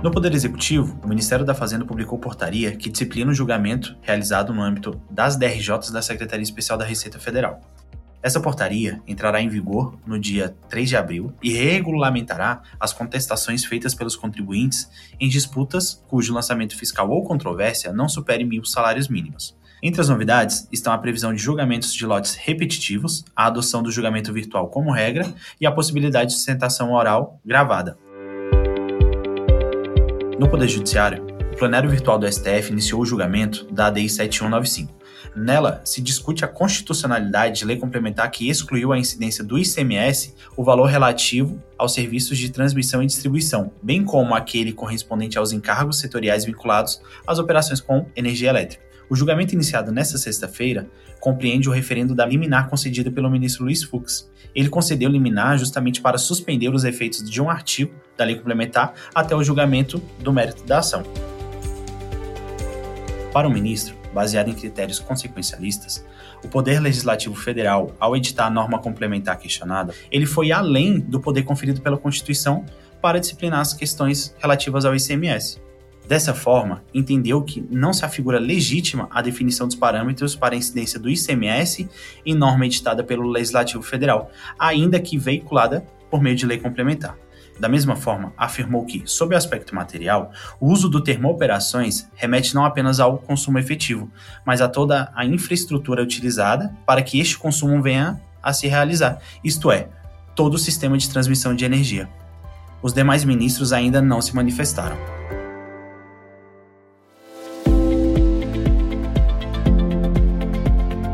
No Poder Executivo, o Ministério da Fazenda publicou portaria que disciplina o julgamento realizado no âmbito das DRJs da Secretaria Especial da Receita Federal. Essa portaria entrará em vigor no dia 3 de abril e regulamentará as contestações feitas pelos contribuintes em disputas cujo lançamento fiscal ou controvérsia não supere mil salários mínimos. Entre as novidades estão a previsão de julgamentos de lotes repetitivos, a adoção do julgamento virtual como regra e a possibilidade de sustentação oral gravada. No Poder Judiciário, o plenário virtual do STF iniciou o julgamento da ADI 7195. Nela, se discute a constitucionalidade de lei complementar que excluiu a incidência do ICMS, o valor relativo aos serviços de transmissão e distribuição, bem como aquele correspondente aos encargos setoriais vinculados às operações com energia elétrica. O julgamento iniciado nesta sexta-feira compreende o referendo da liminar concedida pelo ministro Luiz Fux. Ele concedeu liminar justamente para suspender os efeitos de um artigo da lei complementar até o julgamento do mérito da ação. Para o ministro, baseado em critérios consequencialistas, o Poder Legislativo Federal, ao editar a norma complementar questionada, ele foi além do poder conferido pela Constituição para disciplinar as questões relativas ao ICMS. Dessa forma, entendeu que não se afigura legítima a definição dos parâmetros para a incidência do ICMS em norma editada pelo Legislativo Federal, ainda que veiculada por meio de lei complementar. Da mesma forma, afirmou que, sob o aspecto material, o uso do termo operações remete não apenas ao consumo efetivo, mas a toda a infraestrutura utilizada para que este consumo venha a se realizar, isto é, todo o sistema de transmissão de energia. Os demais ministros ainda não se manifestaram.